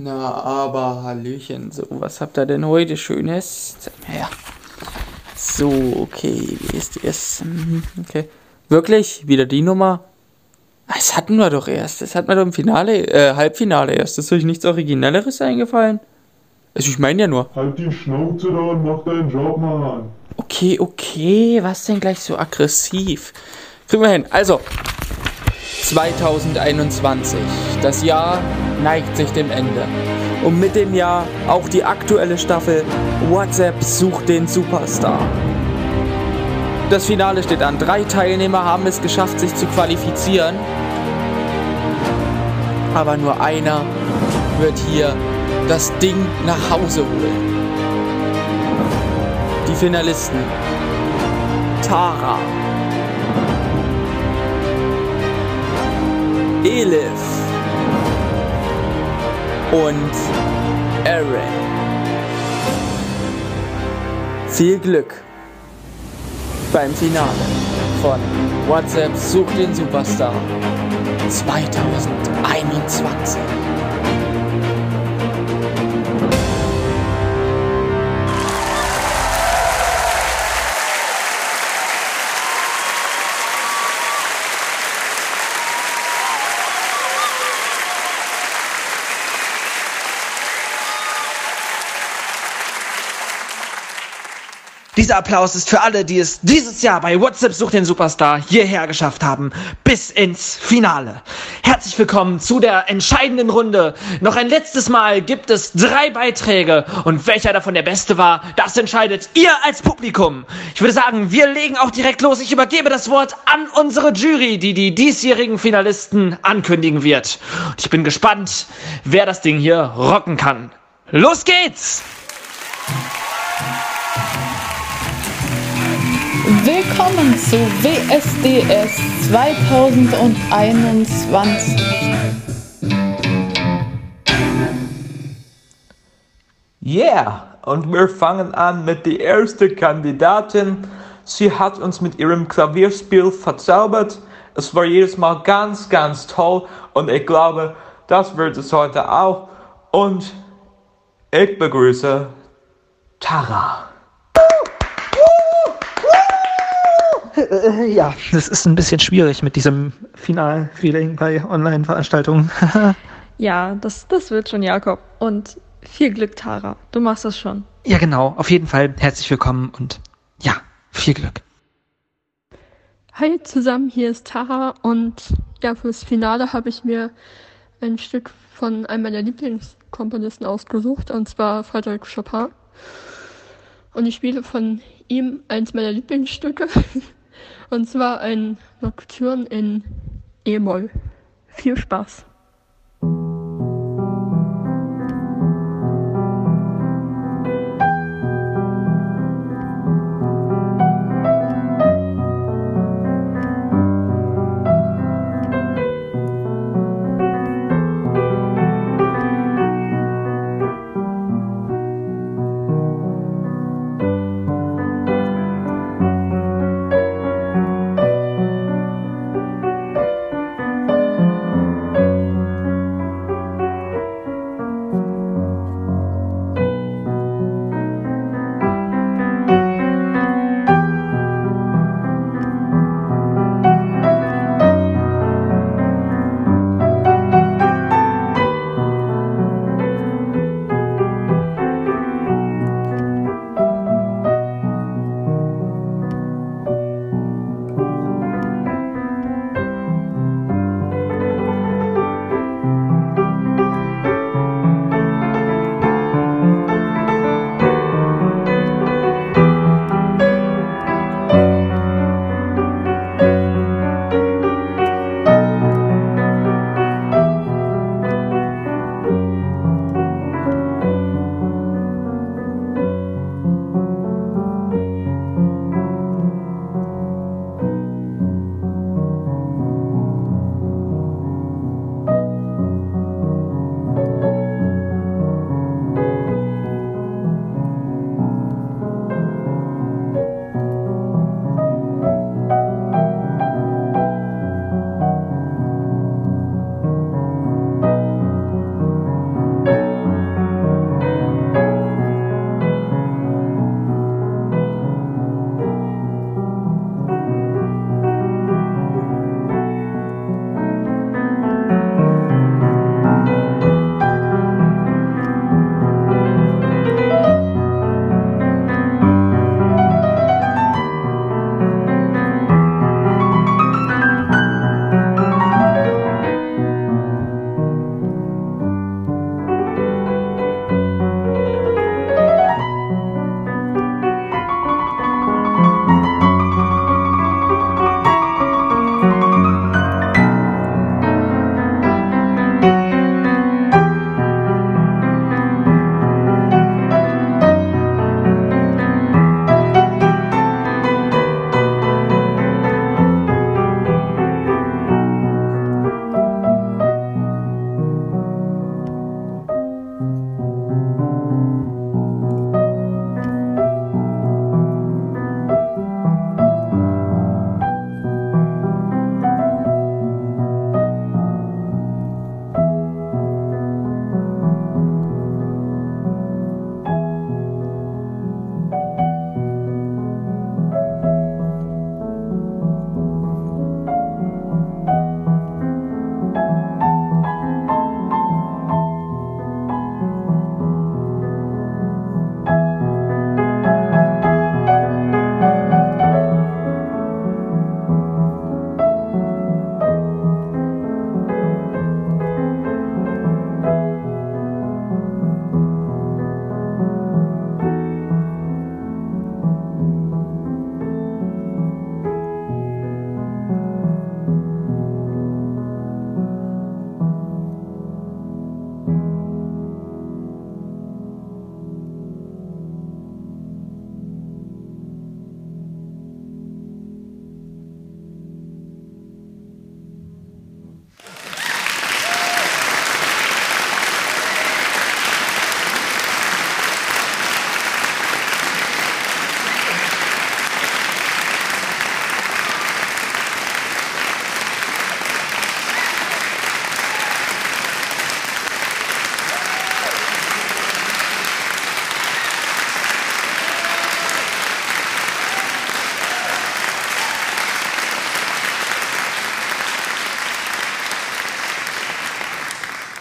Na, aber Hallöchen, so, was habt ihr denn heute Schönes? Zeig mal her. So, okay, wie ist es? Mhm, okay. Wirklich? Wieder die Nummer? Das hatten wir doch erst. Das hatten wir doch im Finale, äh, Halbfinale erst. Ist euch nichts Originelleres eingefallen? Also ich meine ja nur. Halt die Schnauze da und mach deinen Job, Mann. Okay, okay, was denn gleich so aggressiv? Kriegen wir hin. Also, 2021. Das Jahr neigt sich dem Ende. Und mit dem Jahr auch die aktuelle Staffel WhatsApp sucht den Superstar. Das Finale steht an. Drei Teilnehmer haben es geschafft, sich zu qualifizieren. Aber nur einer wird hier das Ding nach Hause holen. Die Finalisten. Tara. Elif. Und Aaron. Viel Glück beim Finale von WhatsApp Sucht den Superstar 2021. Dieser Applaus ist für alle, die es dieses Jahr bei WhatsApp Sucht den Superstar hierher geschafft haben, bis ins Finale. Herzlich willkommen zu der entscheidenden Runde. Noch ein letztes Mal gibt es drei Beiträge und welcher davon der beste war, das entscheidet ihr als Publikum. Ich würde sagen, wir legen auch direkt los. Ich übergebe das Wort an unsere Jury, die die diesjährigen Finalisten ankündigen wird. Und ich bin gespannt, wer das Ding hier rocken kann. Los geht's! Willkommen zu WSDS 2021. Yeah, und wir fangen an mit der ersten Kandidatin. Sie hat uns mit ihrem Klavierspiel verzaubert. Es war jedes Mal ganz, ganz toll und ich glaube, das wird es heute auch. Und ich begrüße Tara. Ja, das ist ein bisschen schwierig mit diesem Final-Feeling bei Online-Veranstaltungen. Ja, das, das wird schon, Jakob. Und viel Glück, Tara. Du machst das schon. ja, genau. Auf jeden Fall herzlich willkommen und ja, viel Glück. Hi zusammen, hier ist Tara und ja, fürs Finale habe ich mir ein Stück von einem meiner Lieblingskomponisten ausgesucht, und zwar Frédéric Chopin. Und ich spiele von ihm eins meiner Lieblingsstücke, und zwar ein Nocturne in E-Moll. Viel Spaß.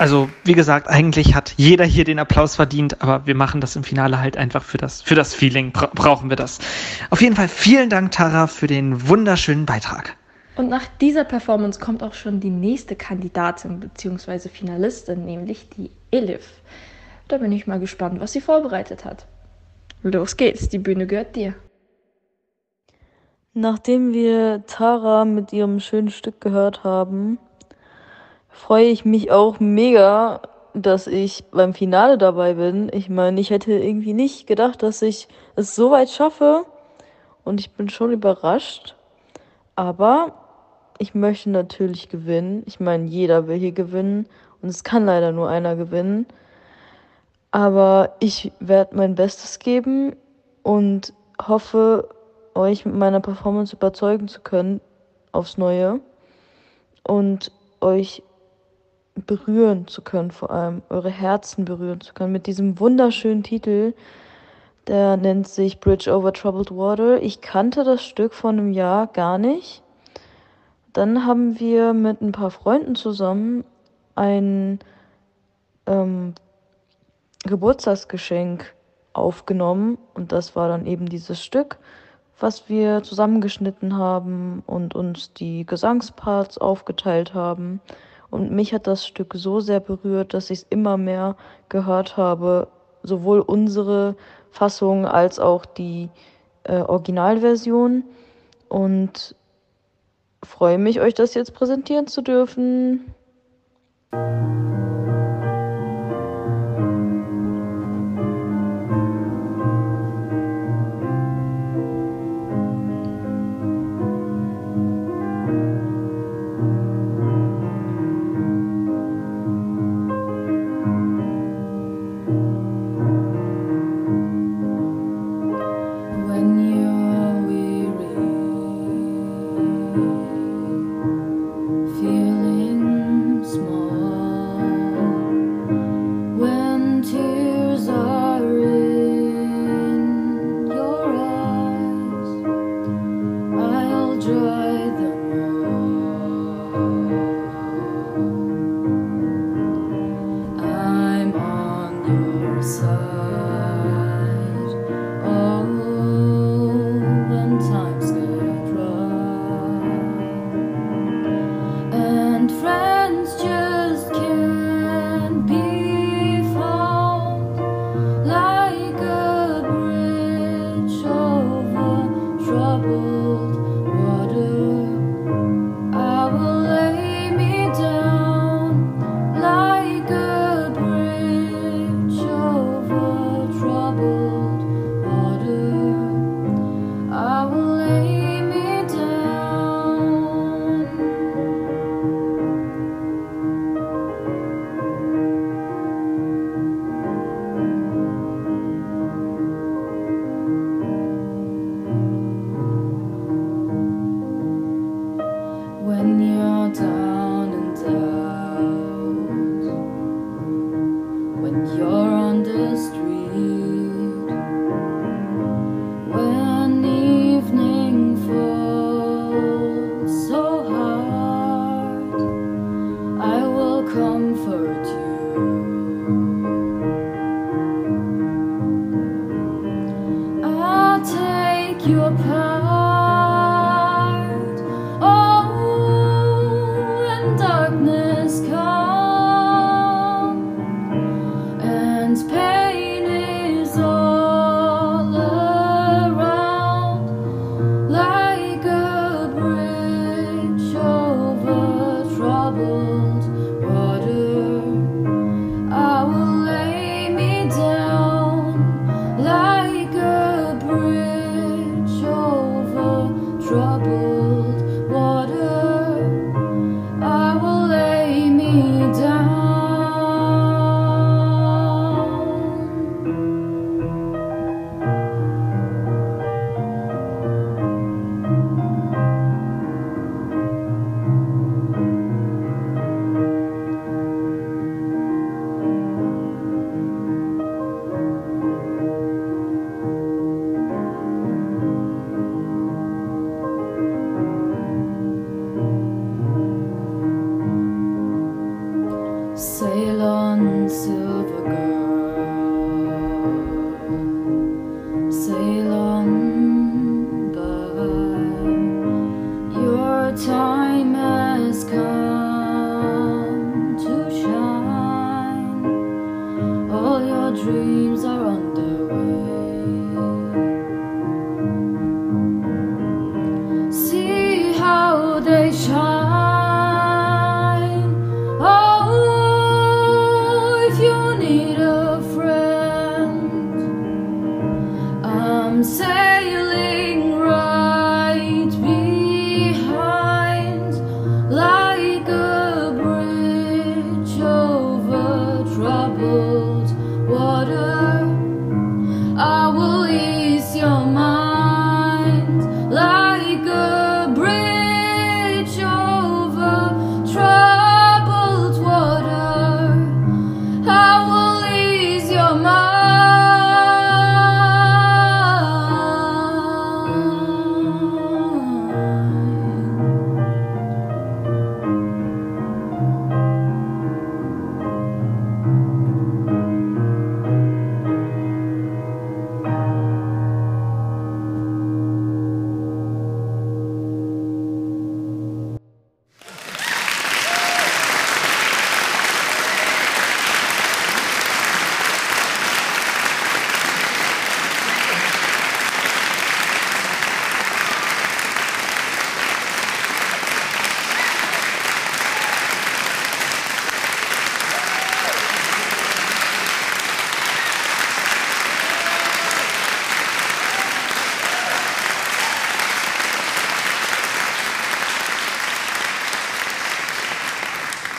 Also, wie gesagt, eigentlich hat jeder hier den Applaus verdient, aber wir machen das im Finale halt einfach für das, für das Feeling, bra brauchen wir das. Auf jeden Fall vielen Dank, Tara, für den wunderschönen Beitrag. Und nach dieser Performance kommt auch schon die nächste Kandidatin bzw. Finalistin, nämlich die Elif. Da bin ich mal gespannt, was sie vorbereitet hat. Los geht's, die Bühne gehört dir. Nachdem wir Tara mit ihrem schönen Stück gehört haben, freue ich mich auch mega, dass ich beim Finale dabei bin. Ich meine, ich hätte irgendwie nicht gedacht, dass ich es so weit schaffe und ich bin schon überrascht. Aber ich möchte natürlich gewinnen. Ich meine, jeder will hier gewinnen und es kann leider nur einer gewinnen. Aber ich werde mein Bestes geben und hoffe, euch mit meiner Performance überzeugen zu können aufs Neue und euch berühren zu können, vor allem eure Herzen berühren zu können mit diesem wunderschönen Titel. Der nennt sich Bridge over Troubled Water. Ich kannte das Stück von einem Jahr gar nicht. Dann haben wir mit ein paar Freunden zusammen ein ähm, Geburtstagsgeschenk aufgenommen und das war dann eben dieses Stück was wir zusammengeschnitten haben und uns die Gesangsparts aufgeteilt haben. Und mich hat das Stück so sehr berührt, dass ich es immer mehr gehört habe, sowohl unsere Fassung als auch die äh, Originalversion. Und freue mich, euch das jetzt präsentieren zu dürfen. when you're done.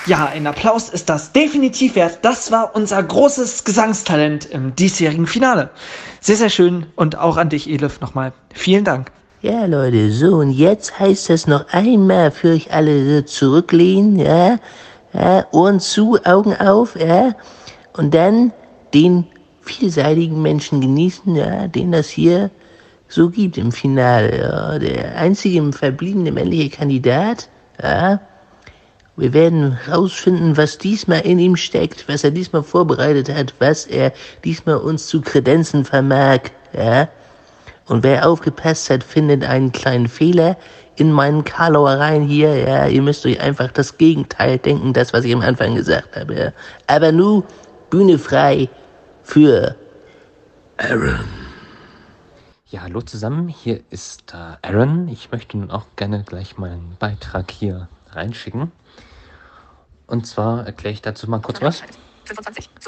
Ja, ein Applaus ist das definitiv wert. Das war unser großes Gesangstalent im diesjährigen Finale. Sehr, sehr schön und auch an dich, Elif, nochmal. Vielen Dank. Ja, Leute, so, und jetzt heißt es noch einmal für euch alle zurücklehnen, ja, ja, Ohren zu, Augen auf, ja, und dann den vielseitigen Menschen genießen, ja, den das hier so gibt im Finale, ja, der einzige verbliebene männliche Kandidat, ja, wir werden rausfinden, was diesmal in ihm steckt, was er diesmal vorbereitet hat, was er diesmal uns zu kredenzen vermag, ja. Und wer aufgepasst hat, findet einen kleinen Fehler in meinen Karlauereien hier, ja. Ihr müsst euch einfach das Gegenteil denken, das, was ich am Anfang gesagt habe, ja. Aber nu, Bühne frei für Aaron. Ja, hallo zusammen, hier ist äh, Aaron. Ich möchte nun auch gerne gleich meinen Beitrag hier reinschicken. Und zwar erkläre ich dazu mal kurz was.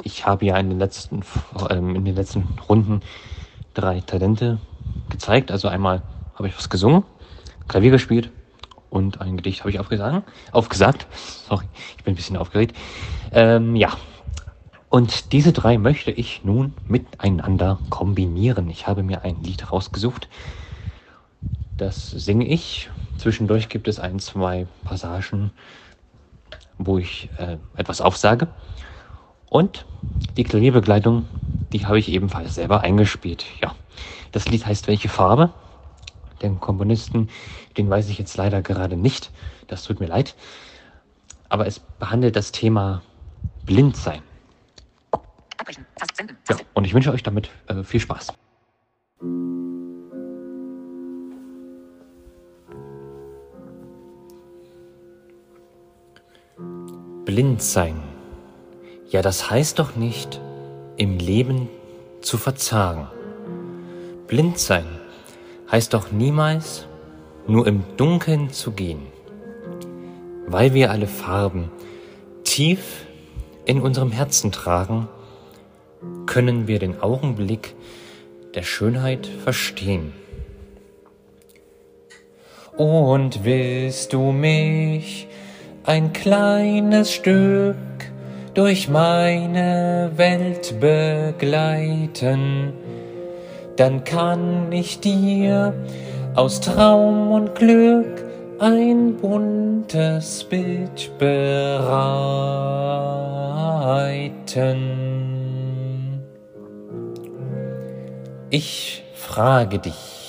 Ich habe ja in den letzten, ähm, in den letzten Runden drei Talente gezeigt. Also einmal habe ich was gesungen, Klavier gespielt und ein Gedicht habe ich aufgesagt. Aufgesagt. Sorry, ich bin ein bisschen aufgeregt. Ähm, ja. Und diese drei möchte ich nun miteinander kombinieren. Ich habe mir ein Lied rausgesucht. Das singe ich. Zwischendurch gibt es ein, zwei Passagen, wo ich äh, etwas aufsage. Und die Klavierbegleitung, die habe ich ebenfalls selber eingespielt. Ja, das Lied heißt Welche Farbe? Den Komponisten, den weiß ich jetzt leider gerade nicht. Das tut mir leid. Aber es behandelt das Thema Blindsein. Ja, und ich wünsche euch damit äh, viel Spaß. Blind sein. Ja, das heißt doch nicht, im Leben zu verzagen. Blind sein heißt doch niemals, nur im Dunkeln zu gehen. Weil wir alle Farben tief in unserem Herzen tragen, können wir den Augenblick der Schönheit verstehen. Und willst du mich ein kleines Stück durch meine Welt begleiten, dann kann ich dir aus Traum und Glück ein buntes Bild bereiten. Ich frage dich,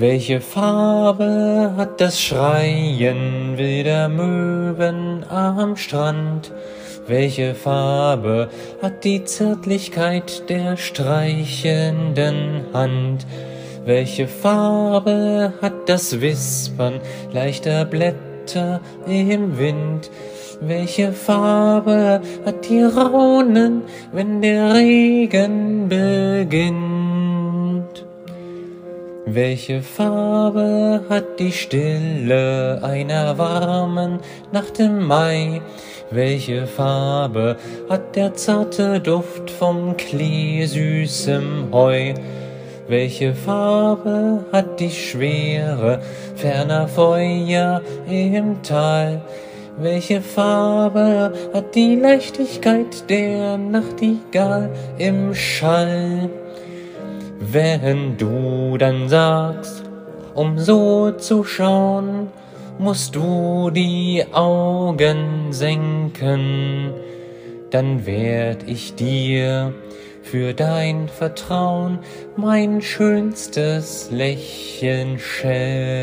Welche Farbe hat das Schreien wilder Möwen am Strand? Welche Farbe hat die Zärtlichkeit der streichenden Hand? Welche Farbe hat das Wispern leichter Blätter im Wind? Welche Farbe hat die Raunen, wenn der Regen beginnt? Welche Farbe hat die Stille einer warmen Nacht im Mai? Welche Farbe hat der zarte Duft vom Klee süßem Heu? Welche Farbe hat die Schwere ferner Feuer im Tal? Welche Farbe hat die Leichtigkeit der Nachtigall im Schall? Wenn du dann sagst, um so zu schauen, musst du die Augen senken, dann werd ich dir für dein Vertrauen mein schönstes Lächeln schenken.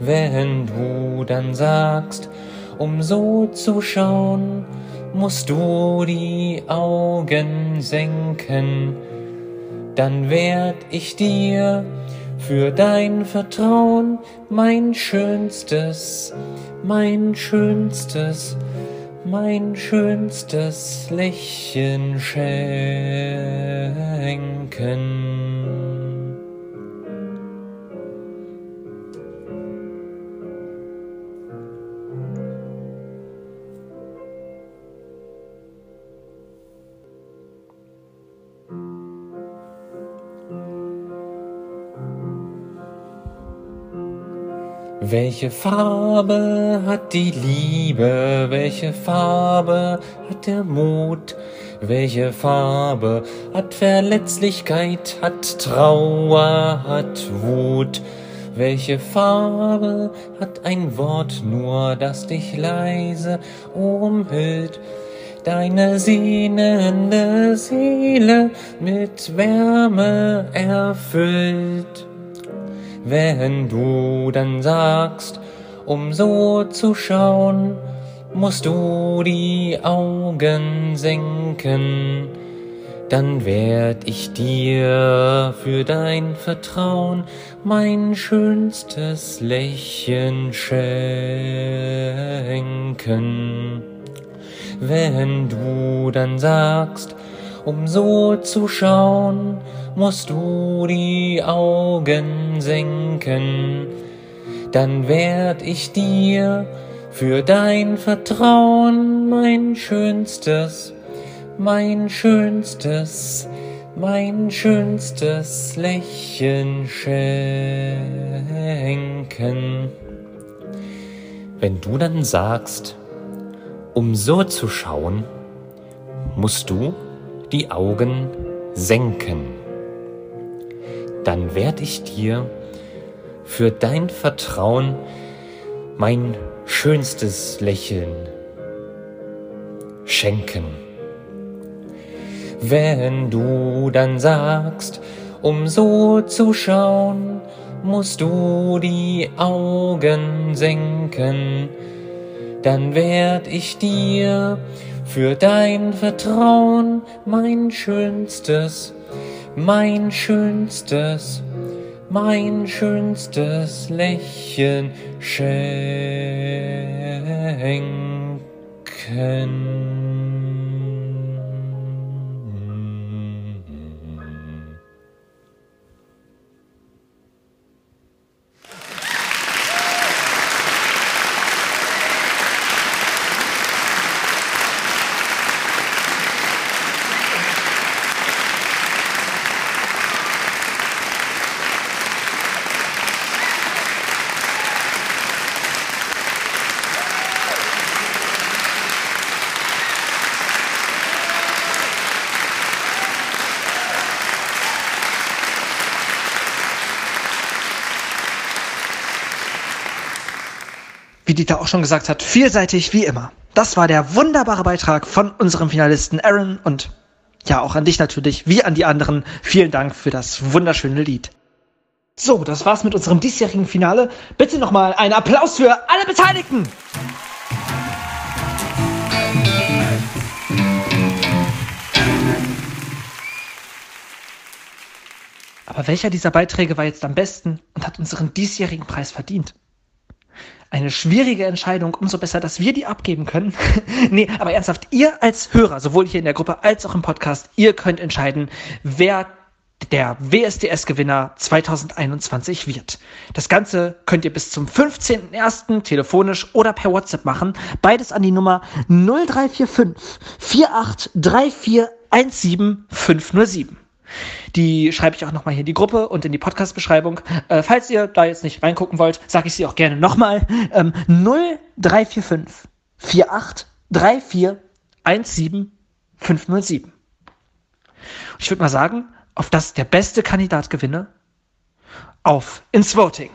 Wenn du dann sagst, um so zu schauen, musst du die Augen senken, dann werd ich dir für dein Vertrauen mein schönstes, mein schönstes, mein schönstes Lächeln schenken. Welche Farbe hat die Liebe? Welche Farbe hat der Mut? Welche Farbe hat Verletzlichkeit, hat Trauer, hat Wut? Welche Farbe hat ein Wort nur, das dich leise umhüllt? Deine sehnende Seele mit Wärme erfüllt. Wenn du dann sagst, um so zu schauen, musst du die Augen senken, dann werd ich dir für dein Vertrauen mein schönstes Lächeln schenken. Wenn du dann sagst, um so zu schauen, musst du die Augen senken, dann werd ich dir für dein Vertrauen mein schönstes, mein schönstes, mein schönstes Lächeln schenken. Wenn du dann sagst, um so zu schauen, musst du die Augen senken dann werd ich dir für dein Vertrauen mein schönstes Lächeln schenken. Wenn du dann sagst, um so zu schauen, musst du die Augen senken, dann werd ich dir für dein Vertrauen mein schönstes mein schönstes, mein schönstes Lächeln schenken. Wie Dieter auch schon gesagt hat, vielseitig wie immer. Das war der wunderbare Beitrag von unserem Finalisten Aaron und ja, auch an dich natürlich, wie an die anderen. Vielen Dank für das wunderschöne Lied. So, das war's mit unserem diesjährigen Finale. Bitte nochmal einen Applaus für alle Beteiligten! Aber welcher dieser Beiträge war jetzt am besten und hat unseren diesjährigen Preis verdient? Eine schwierige Entscheidung, umso besser, dass wir die abgeben können. nee, aber ernsthaft, ihr als Hörer, sowohl hier in der Gruppe als auch im Podcast, ihr könnt entscheiden, wer der WSDS-Gewinner 2021 wird. Das Ganze könnt ihr bis zum 15.01. telefonisch oder per WhatsApp machen. Beides an die Nummer 0345 4834 17507. Die schreibe ich auch nochmal hier in die Gruppe und in die Podcast-Beschreibung. Äh, falls ihr da jetzt nicht reingucken wollt, sage ich sie auch gerne nochmal. Ähm, 0345 4834 17507. Ich würde mal sagen, auf das der beste Kandidat gewinne. Auf ins Voting.